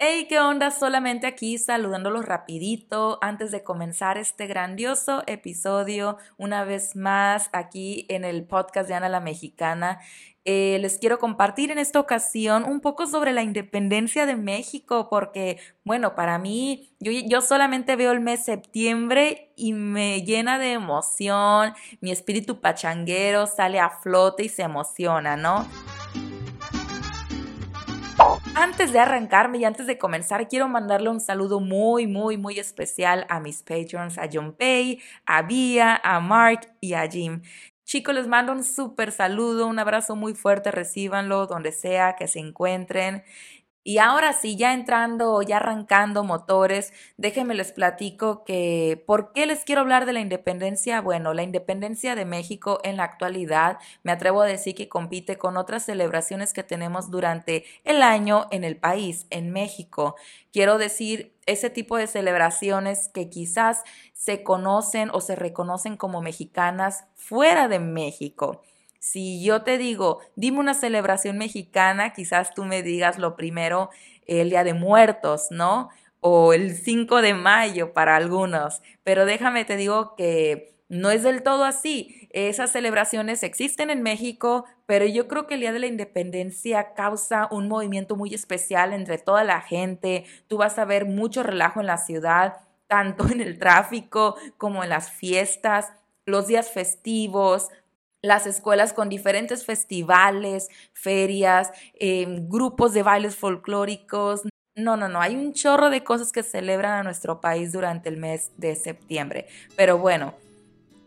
Hey, ¿qué onda? Solamente aquí saludándolos rapidito antes de comenzar este grandioso episodio una vez más aquí en el podcast de Ana la Mexicana. Eh, les quiero compartir en esta ocasión un poco sobre la independencia de México porque, bueno, para mí yo, yo solamente veo el mes septiembre y me llena de emoción, mi espíritu pachanguero sale a flote y se emociona, ¿no? Antes de arrancarme y antes de comenzar, quiero mandarle un saludo muy, muy, muy especial a mis patrons, a John Pay, a Bia, a Mark y a Jim. Chicos, les mando un súper saludo, un abrazo muy fuerte, recíbanlo donde sea que se encuentren. Y ahora sí, ya entrando, ya arrancando motores, déjenme les platico que ¿por qué les quiero hablar de la independencia? Bueno, la independencia de México en la actualidad, me atrevo a decir que compite con otras celebraciones que tenemos durante el año en el país, en México. Quiero decir, ese tipo de celebraciones que quizás se conocen o se reconocen como mexicanas fuera de México. Si yo te digo, dime una celebración mexicana, quizás tú me digas lo primero, el Día de Muertos, ¿no? O el 5 de mayo para algunos. Pero déjame te digo que no es del todo así. Esas celebraciones existen en México, pero yo creo que el Día de la Independencia causa un movimiento muy especial entre toda la gente. Tú vas a ver mucho relajo en la ciudad, tanto en el tráfico como en las fiestas, los días festivos, las escuelas con diferentes festivales, ferias, em, grupos de bailes folclóricos. No, no, no, hay un chorro de cosas que celebran a nuestro país durante el mes de septiembre. Pero bueno,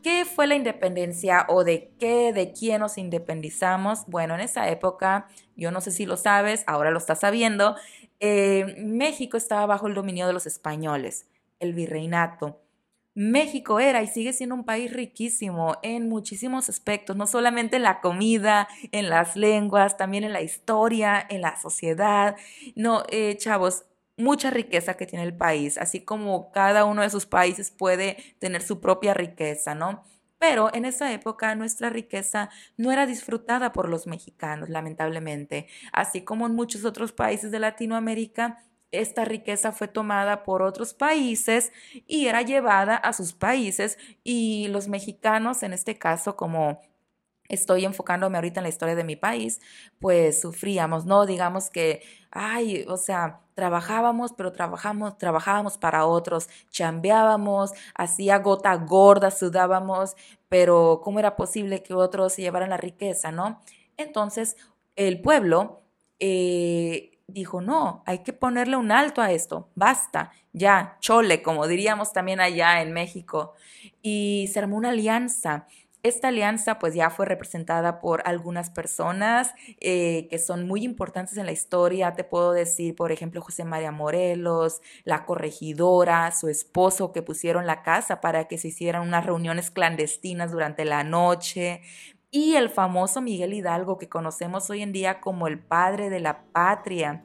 ¿qué fue la independencia o de qué, de quién nos independizamos? Bueno, en esa época, yo no sé si lo sabes, ahora lo estás sabiendo, eh, México estaba bajo el dominio de los españoles, el virreinato. México era y sigue siendo un país riquísimo en muchísimos aspectos, no solamente en la comida, en las lenguas, también en la historia, en la sociedad. No, eh, chavos, mucha riqueza que tiene el país, así como cada uno de sus países puede tener su propia riqueza, ¿no? Pero en esa época nuestra riqueza no era disfrutada por los mexicanos, lamentablemente, así como en muchos otros países de Latinoamérica esta riqueza fue tomada por otros países y era llevada a sus países y los mexicanos, en este caso, como estoy enfocándome ahorita en la historia de mi país, pues sufríamos, ¿no? Digamos que, ay, o sea, trabajábamos, pero trabajamos, trabajábamos para otros, chambeábamos, hacía gota gorda, sudábamos, pero ¿cómo era posible que otros se llevaran la riqueza, no? Entonces, el pueblo eh, dijo, no, hay que ponerle un alto a esto, basta, ya, chole, como diríamos también allá en México. Y se armó una alianza. Esta alianza pues ya fue representada por algunas personas eh, que son muy importantes en la historia. Te puedo decir, por ejemplo, José María Morelos, la corregidora, su esposo que pusieron la casa para que se hicieran unas reuniones clandestinas durante la noche y el famoso Miguel Hidalgo que conocemos hoy en día como el padre de la patria.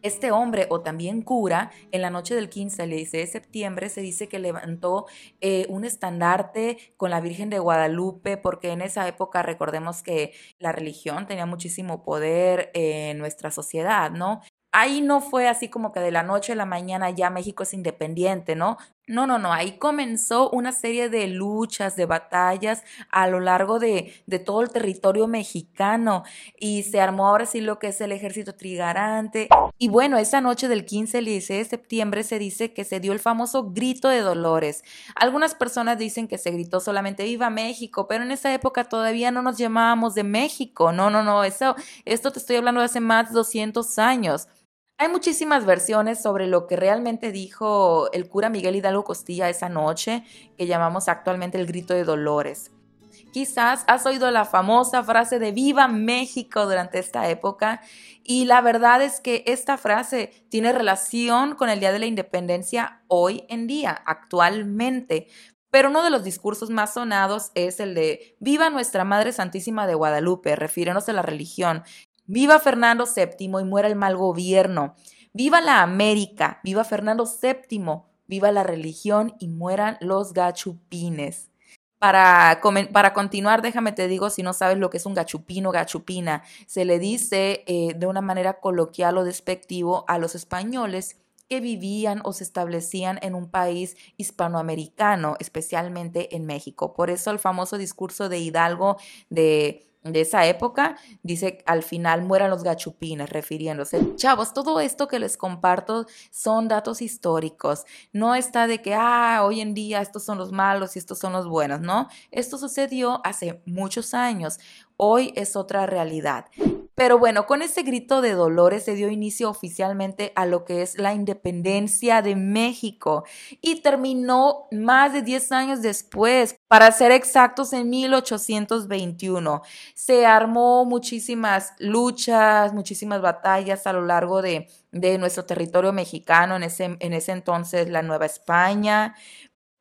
Este hombre, o también cura, en la noche del 15 al 16 de septiembre se dice que levantó eh, un estandarte con la Virgen de Guadalupe, porque en esa época recordemos que la religión tenía muchísimo poder en nuestra sociedad, ¿no? ahí no fue así como que de la noche a la mañana ya México es independiente, ¿no? No, no, no, ahí comenzó una serie de luchas, de batallas a lo largo de, de, todo el territorio mexicano y se armó ahora sí lo que es el ejército trigarante. Y bueno, esa noche del 15 al 16 de septiembre se dice que se dio el famoso grito de Dolores. Algunas personas dicen que se gritó solamente Viva México, pero en esa época todavía no nos llamábamos de México. No, no, no, eso, esto te estoy hablando de hace más de 200 años. Hay muchísimas versiones sobre lo que realmente dijo el cura Miguel Hidalgo Costilla esa noche, que llamamos actualmente el grito de Dolores. Quizás has oído la famosa frase de Viva México durante esta época y la verdad es que esta frase tiene relación con el Día de la Independencia hoy en día, actualmente. Pero uno de los discursos más sonados es el de Viva nuestra Madre Santísima de Guadalupe, refiriéndose a la religión, Viva Fernando VII y muera el mal gobierno. Viva la América, viva Fernando VII, viva la religión y mueran los gachupines. Para, para continuar, déjame te digo, si no sabes lo que es un gachupino o gachupina, se le dice eh, de una manera coloquial o despectivo a los españoles que vivían o se establecían en un país hispanoamericano, especialmente en México. Por eso el famoso discurso de Hidalgo de de esa época, dice al final mueran los gachupines, refiriéndose. Chavos, todo esto que les comparto son datos históricos. No está de que, ah, hoy en día estos son los malos y estos son los buenos, ¿no? Esto sucedió hace muchos años. Hoy es otra realidad. Pero bueno, con ese grito de dolores se dio inicio oficialmente a lo que es la independencia de México y terminó más de 10 años después, para ser exactos, en 1821. Se armó muchísimas luchas, muchísimas batallas a lo largo de, de nuestro territorio mexicano, en ese, en ese entonces la Nueva España,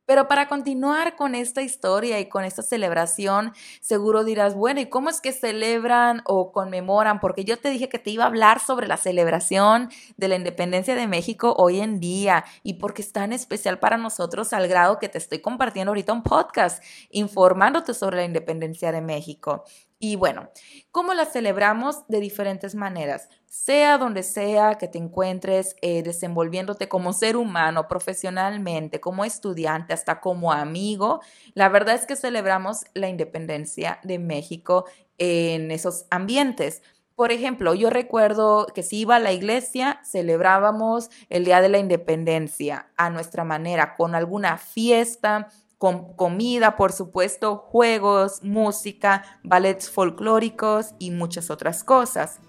pero para continuar con esta historia y con esta celebración, seguro dirás, bueno, ¿y cómo es que celebran o conmemoran? Porque yo te dije que te iba a hablar sobre la celebración de la independencia de México hoy en día y porque es tan especial para nosotros al grado que te estoy compartiendo ahorita un podcast informándote sobre la independencia de México. Y bueno, ¿cómo la celebramos? De diferentes maneras. Sea donde sea que te encuentres eh, desenvolviéndote como ser humano, profesionalmente, como estudiante, hasta como amigo, la verdad es que celebramos la independencia de México en esos ambientes. Por ejemplo, yo recuerdo que si iba a la iglesia, celebrábamos el Día de la Independencia a nuestra manera, con alguna fiesta, comida, por supuesto, juegos, música, ballets folclóricos y muchas otras cosas.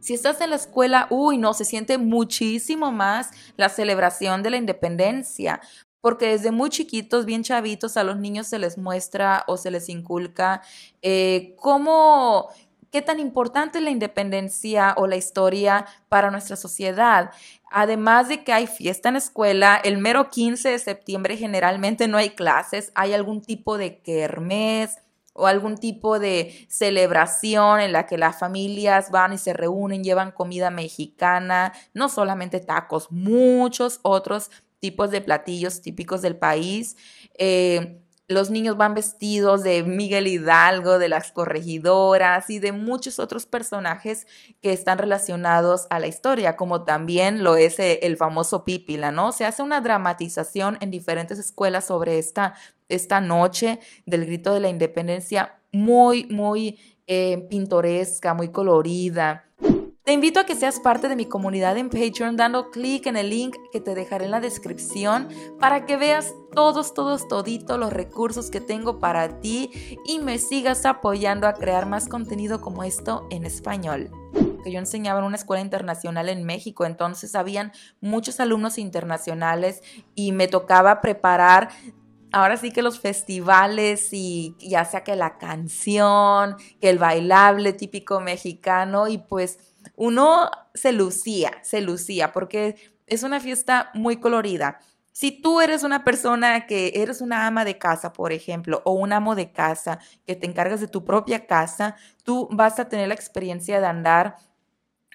Si estás en la escuela, uy, no, se siente muchísimo más la celebración de la independencia, porque desde muy chiquitos, bien chavitos, a los niños se les muestra o se les inculca eh, cómo qué tan importante es la independencia o la historia para nuestra sociedad. Además de que hay fiesta en escuela, el mero 15 de septiembre generalmente no hay clases, hay algún tipo de kermés o algún tipo de celebración en la que las familias van y se reúnen, llevan comida mexicana, no solamente tacos, muchos otros tipos de platillos típicos del país. Eh, los niños van vestidos de Miguel Hidalgo, de las corregidoras y de muchos otros personajes que están relacionados a la historia, como también lo es eh, el famoso Pípila, ¿no? Se hace una dramatización en diferentes escuelas sobre esta, esta noche del grito de la independencia muy, muy eh, pintoresca, muy colorida. Te invito a que seas parte de mi comunidad en Patreon dando clic en el link que te dejaré en la descripción para que veas todos, todos, toditos los recursos que tengo para ti y me sigas apoyando a crear más contenido como esto en español. Que yo enseñaba en una escuela internacional en México, entonces habían muchos alumnos internacionales y me tocaba preparar ahora sí que los festivales y ya sea que la canción, que el bailable típico mexicano y pues uno se lucía, se lucía, porque es una fiesta muy colorida. Si tú eres una persona que eres una ama de casa, por ejemplo, o un amo de casa que te encargas de tu propia casa, tú vas a tener la experiencia de andar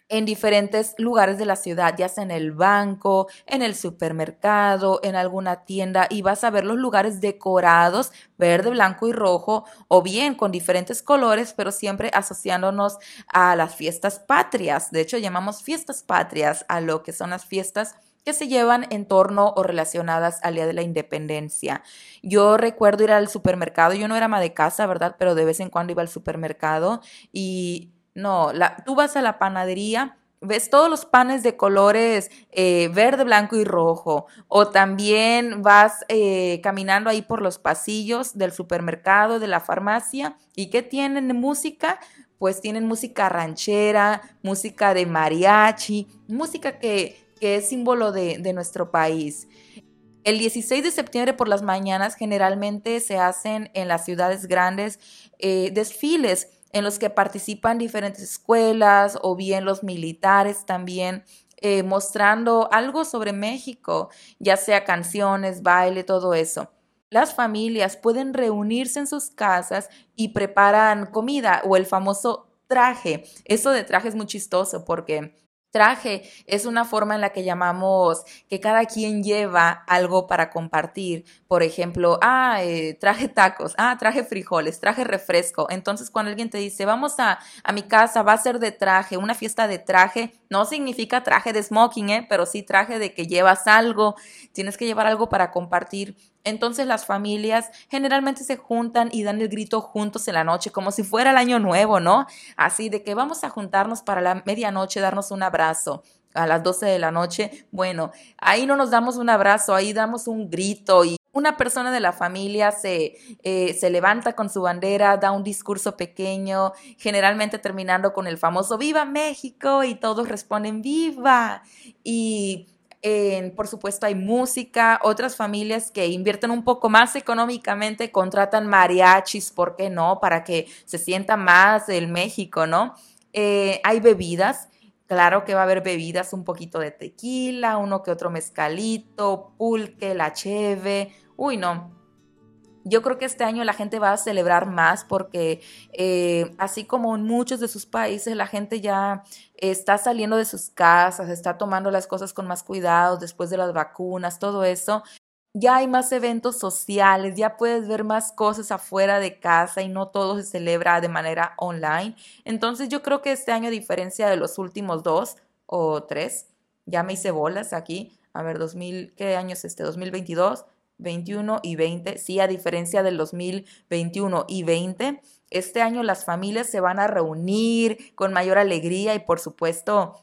en diferentes lugares de la ciudad, ya sea en el banco, en el supermercado, en alguna tienda, y vas a ver los lugares decorados, verde, blanco y rojo, o bien con diferentes colores, pero siempre asociándonos a las fiestas patrias. De hecho, llamamos fiestas patrias a lo que son las fiestas que se llevan en torno o relacionadas al Día de la Independencia. Yo recuerdo ir al supermercado, yo no era ama de casa, ¿verdad? Pero de vez en cuando iba al supermercado y no, la, tú vas a la panadería, ves todos los panes de colores eh, verde, blanco y rojo. O también vas eh, caminando ahí por los pasillos del supermercado, de la farmacia. ¿Y qué tienen de música? Pues tienen música ranchera, música de mariachi, música que, es símbolo de, nuestro país. El 16 de septiembre por las mañanas generalmente se hacen en las ciudades grandes eh, desfiles en los que participan diferentes escuelas o bien los militares también. Eh, mostrando algo sobre México, ya sea canciones, baile, todo eso. Las familias pueden reunirse en sus casas y preparan comida o el famoso traje. Eso de traje es muy chistoso porque Traje es una forma en la que llamamos que cada quien lleva algo para compartir. Por ejemplo, ah, eh, traje tacos, ah, traje frijoles, traje refresco. Entonces, cuando alguien te dice, vamos a, a mi casa, va a ser de traje, una fiesta de traje, no significa traje de smoking, ¿eh? pero sí traje de que llevas algo, tienes que llevar algo para compartir. Entonces las familias generalmente se juntan y dan el grito juntos en la noche, como si fuera el año nuevo, ¿no? Así de que vamos a juntarnos para la medianoche, darnos un abrazo a las 12 de la noche. Bueno, ahí no nos damos un abrazo, ahí damos un grito y una persona de la familia se, eh, se levanta con su bandera, da un discurso pequeño, generalmente terminando con el famoso Viva México y todos responden Viva. Y por supuesto, hay música, otras familias que invierten un poco más económicamente, contratan mariachis, ¿por qué no? Para que se sienta más el México, ¿no? Eh, hay bebidas, claro que va a haber bebidas, un poquito de tequila, uno que otro mezcalito, pulque, la cheve, uy, no, yo creo que este año la gente va a celebrar más porque eh, así como en muchos de sus países la gente ya está saliendo de sus casas, está tomando las cosas con más cuidado después de las vacunas, todo eso. Ya hay más eventos sociales, ya puedes ver más cosas afuera de casa y no todo se celebra de manera online. Entonces yo creo que este año, a diferencia de los últimos dos o tres, ya me hice bolas aquí. A ver, 2000, ¿qué año es este? 2022. 21 y 20. Sí, a diferencia del 2021 y 20, este año las familias se van a reunir con mayor alegría y por supuesto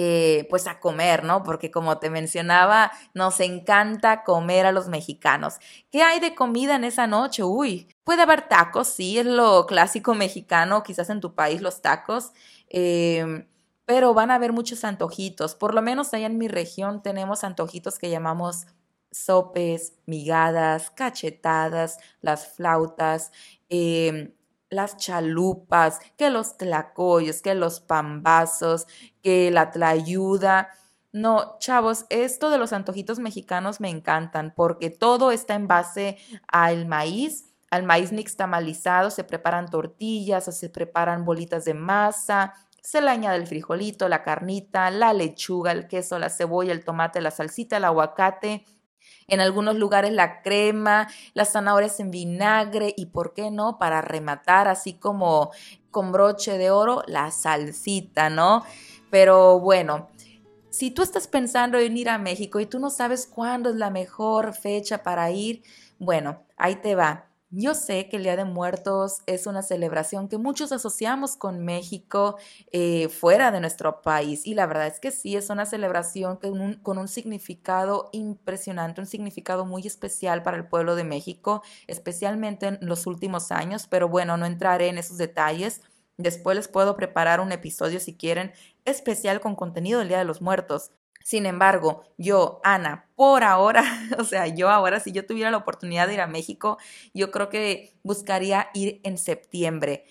eh, pues a comer, ¿no? Porque como te mencionaba, nos encanta comer a los mexicanos. ¿Qué hay de comida en esa noche? Uy, puede haber tacos, sí, es lo clásico mexicano, quizás en tu país los tacos. Em, pero van a haber muchos antojitos. Por lo menos allá en mi región tenemos antojitos que llamamos sopes, migadas, cachetadas, las flautas, em, las chalupas, que los tlacoyos, que los pambazos, que la tlayuda. No, chavos, esto de los antojitos mexicanos me encantan porque todo está en base al maíz, al maíz nixtamalizado, se preparan tortillas o se preparan bolitas de masa, se le añade el frijolito, la carnita, la lechuga, el queso, la cebolla, el tomate, la salsita, el aguacate, en algunos lugares la crema, las zanahorias en vinagre y, ¿por qué no? Para rematar así como con broche de oro, la salsita, ¿no? Pero bueno, si tú estás pensando en ir a México y tú no sabes cuándo es la mejor fecha para ir, bueno, ahí te va. Yo sé que el Día de Muertos es una celebración que muchos asociamos con México eh, fuera de nuestro país y la verdad es que sí, es una celebración con un, con un significado impresionante, un significado muy especial para el pueblo de México, especialmente en los últimos años, pero bueno, no entraré en esos detalles. Después les puedo preparar un episodio si quieren especial con contenido del Día de los Muertos. Sin embargo, yo, Ana, por ahora, o sea, yo ahora, si yo tuviera la oportunidad de ir a México, yo creo que buscaría ir en septiembre,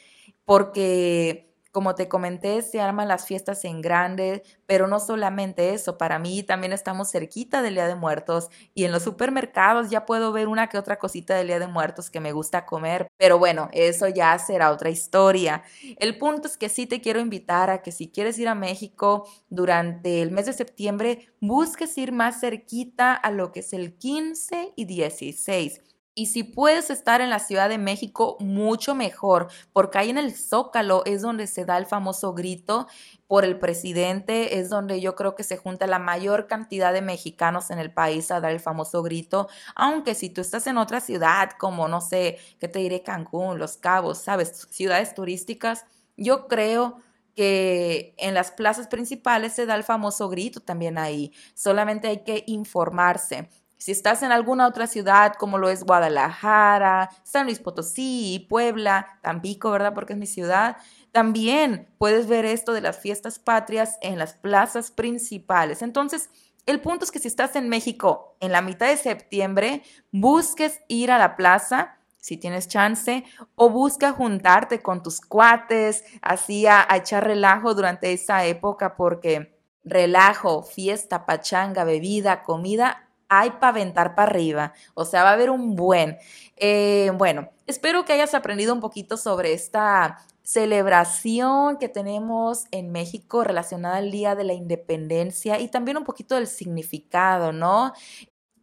porque como te comenté, se arman las fiestas en grande, pero no solamente eso, para mí también estamos cerquita del Día de Muertos y en los supermercados ya puedo ver una que otra cosita del Día de Muertos que me gusta comer, pero bueno, eso ya será otra historia. El punto es que sí te quiero invitar a que si quieres ir a México durante el mes de septiembre, busques ir más cerquita a lo que es el 15 y 16 y si puedes estar en la Ciudad de México, mucho mejor, porque ahí en el Zócalo es donde se da el famoso grito por el presidente, es donde yo creo que se junta la mayor cantidad de mexicanos en el país a dar el famoso grito, aunque si tú estás en otra ciudad, como no sé, ¿qué te diré? Cancún, Los Cabos, ¿sabes? Ciudades turísticas, yo creo que en las plazas principales se da el famoso grito también ahí. Solamente hay que informarse. Si estás en alguna otra ciudad como lo es Guadalajara, San Luis Potosí, Puebla, Tampico, ¿verdad? Porque es mi ciudad, también puedes ver esto de las fiestas patrias en las plazas principales. Entonces, el punto es que si estás en México en la mitad de septiembre, busques ir a la plaza si tienes chance, o busca juntarte con tus cuates, así a, a echar relajo durante esa época, porque relajo, fiesta, pachanga, bebida, comida, hay para aventar para arriba, o sea, va a haber un buen. Eh, bueno, espero que hayas aprendido un poquito sobre esta celebración que tenemos en México relacionada al Día de la Independencia y también un poquito del significado, ¿no?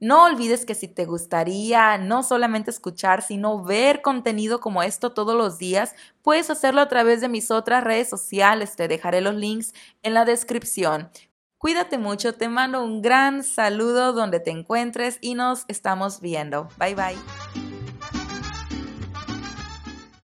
No olvides que si te gustaría no solamente escuchar, sino ver contenido como esto todos los días, puedes hacerlo a través de mis otras redes sociales. Te dejaré los links en la descripción. Cuídate mucho, te mando un gran saludo donde te encuentres y nos estamos viendo. Bye bye.